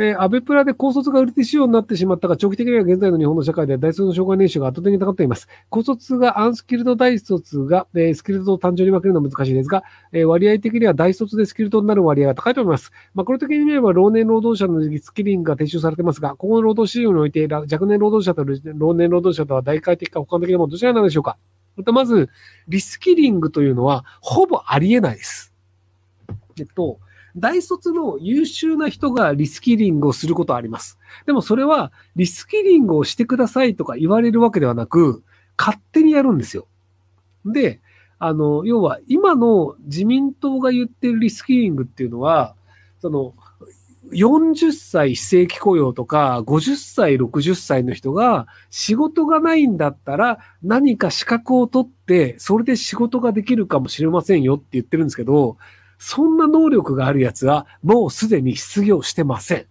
えー、安倍プラで高卒が売り手仕様になってしまったが、長期的には現在の日本の社会で大卒の障害年収が圧倒的に高っています。高卒がアンスキルド大卒が、えー、スキルドを単純に分けるのは難しいですが、えー、割合的には大卒でスキルドになる割合が高いと思います。マクロ的に見れば、老年労働者のリスキリングが提唱されてますが、今後の労働市場において、若年労働者と老年労働者とは大会的か補完的なものどちらなのでしょうかまたまず、リスキリングというのは、ほぼありえないです。えっと、大卒の優秀な人がリスキリングをすることはあります。でもそれは、リスキリングをしてくださいとか言われるわけではなく、勝手にやるんですよ。で、あの、要は今の自民党が言ってるリスキリングっていうのは、その、40歳非正規雇用とか、50歳、60歳の人が仕事がないんだったら何か資格を取って、それで仕事ができるかもしれませんよって言ってるんですけど、そんな能力があるやつはもうすでに失業してません。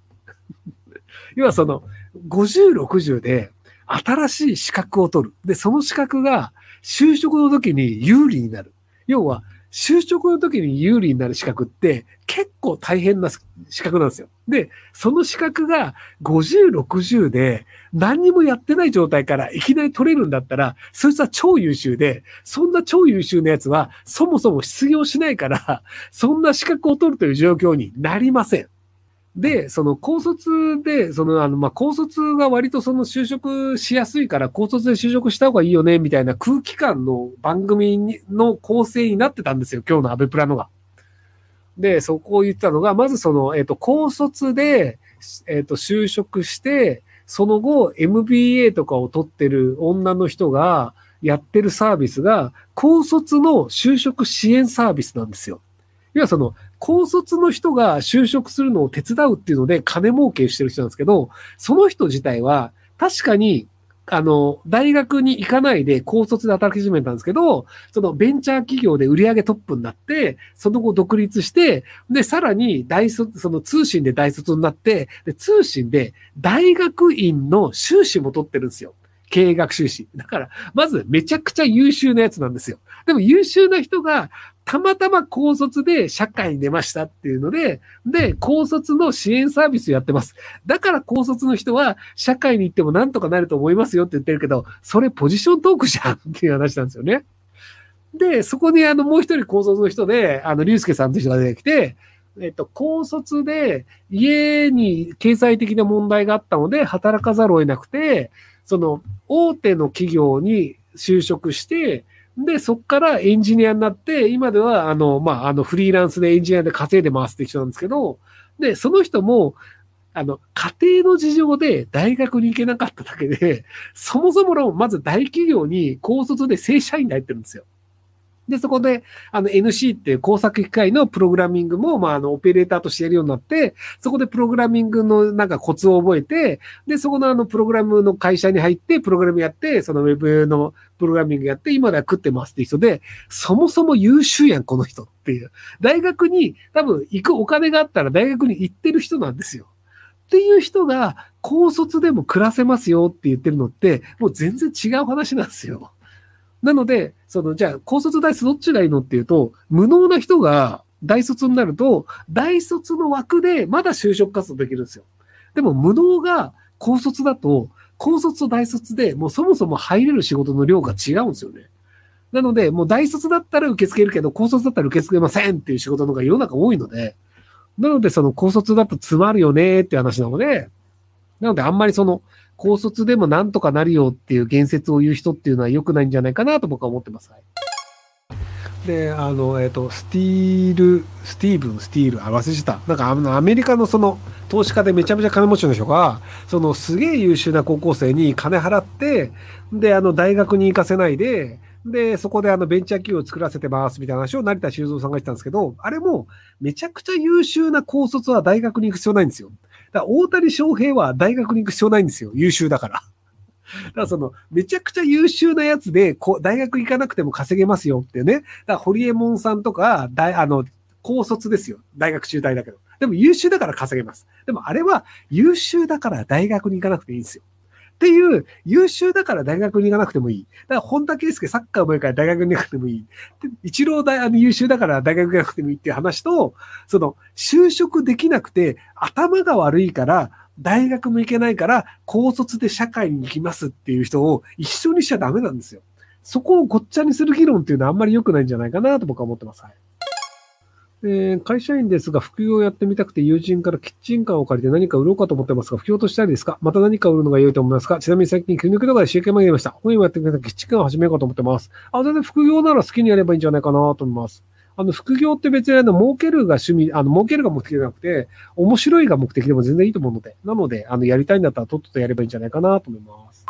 要はその、50、60で新しい資格を取る。で、その資格が就職の時に有利になる。要は、就職の時に有利になる資格って結構大変な資格なんですよ。で、その資格が50、60で何にもやってない状態からいきなり取れるんだったら、そいつは超優秀で、そんな超優秀なやつはそもそも失業しないから、そんな資格を取るという状況になりません。で、その高卒で、そのあの、まあ、高卒が割とその就職しやすいから高卒で就職した方がいいよね、みたいな空気感の番組の構成になってたんですよ、今日のアベプラのが。で、そこを言ったのが、まずその、えっ、ー、と、高卒で、えっ、ー、と、就職して、その後、MBA とかを取ってる女の人がやってるサービスが、高卒の就職支援サービスなんですよ。要はその、高卒の人が就職するのを手伝うっていうので金儲けしてる人なんですけど、その人自体は確かにあの、大学に行かないで高卒で働き始めたんですけど、そのベンチャー企業で売上トップになって、その後独立して、で、さらに大卒、その通信で大卒になって、で、通信で大学院の修士も取ってるんですよ。経営学修士。だから、まずめちゃくちゃ優秀なやつなんですよ。でも優秀な人がたまたま高卒で社会に出ましたっていうので、で、高卒の支援サービスやってます。だから高卒の人は社会に行ってもなんとかなると思いますよって言ってるけど、それポジショントークじゃんっていう話なんですよね。で、そこにあのもう一人高卒の人で、あの、竜介さんという人が出てきて、えっと、高卒で家に経済的な問題があったので働かざるを得なくて、その大手の企業に就職して、で、そっからエンジニアになって、今では、あの、まあ、あの、フリーランスでエンジニアで稼いで回すって人なんですけど、で、その人も、あの、家庭の事情で大学に行けなかっただけで、そもそもの、まず大企業に高卒で正社員に入ってるんですよ。で、そこで、あの、NC っていう工作機械のプログラミングも、まあ、あの、オペレーターとしてやるようになって、そこでプログラミングのなんかコツを覚えて、で、そこのあの、プログラムの会社に入って、プログラムやって、そのウェブのプログラミングやって、今では食ってますって人で、そもそも優秀やん、この人っていう。大学に多分行くお金があったら大学に行ってる人なんですよ。っていう人が、高卒でも暮らせますよって言ってるのって、もう全然違う話なんですよ。なので、その、じゃあ、高卒大卒どっちがいいのっていうと、無能な人が大卒になると、大卒の枠でまだ就職活動できるんですよ。でも、無能が高卒だと、高卒と大卒でもうそもそも入れる仕事の量が違うんですよね。なので、もう大卒だったら受け付けるけど、高卒だったら受け付けませんっていう仕事の方が世の中多いので、なので、その高卒だと詰まるよねって話なので、なので、あんまりその、高卒でもなんとかなるよっていう言説を言う人っていうのは良くないんじゃないかなと僕は思ってます。はい、で、あの、えっ、ー、と、スティール、スティーブン、スティール、あ、忘れちゃった。なんかあの、アメリカのその、投資家でめちゃめちゃ金持ちの人が、その、すげえ優秀な高校生に金払って、で、あの、大学に行かせないで、で、そこであのベンチャー企業を作らせてますみたいな話を成田修造さんが言ってたんですけど、あれもめちゃくちゃ優秀な高卒は大学に行く必要ないんですよ。だから大谷翔平は大学に行く必要ないんですよ。優秀だから。だからその、めちゃくちゃ優秀なやつで、こ大学行かなくても稼げますよっていうね。だからホリエモンさんとか、大、あの、高卒ですよ。大学中退だけど。でも優秀だから稼げます。でもあれは優秀だから大学に行かなくていいんですよ。っていう、優秀だから大学に行かなくてもいい。だから、本田圭佑サッカーうまいから大学に行かなくてもいい。一郎大、あの優秀だから大学に行かなくてもいいっていう話と、その、就職できなくて頭が悪いから、大学も行けないから、高卒で社会に行きますっていう人を一緒にしちゃダメなんですよ。そこをごっちゃにする議論っていうのはあんまり良くないんじゃないかなと僕は思ってます。はいえー、会社員ですが、副業をやってみたくて友人からキッチンカーを借りて何か売ろうかと思ってますが、副業としたいですか？また何か売るのが良いと思いますか？ちなみに最近、切り抜けとかで集計までました。本をやってみたキッチンカーを始めようかと思ってます。あ、全然副業なら好きにやればいいんじゃないかなと思います。あの、副業って別にあの、儲けるが趣味、あの、儲けるが目的じゃなくて、面白いが目的でも全然いいと思うので、なので、あの、やりたいんだったらとっととやればいいんじゃないかなと思います。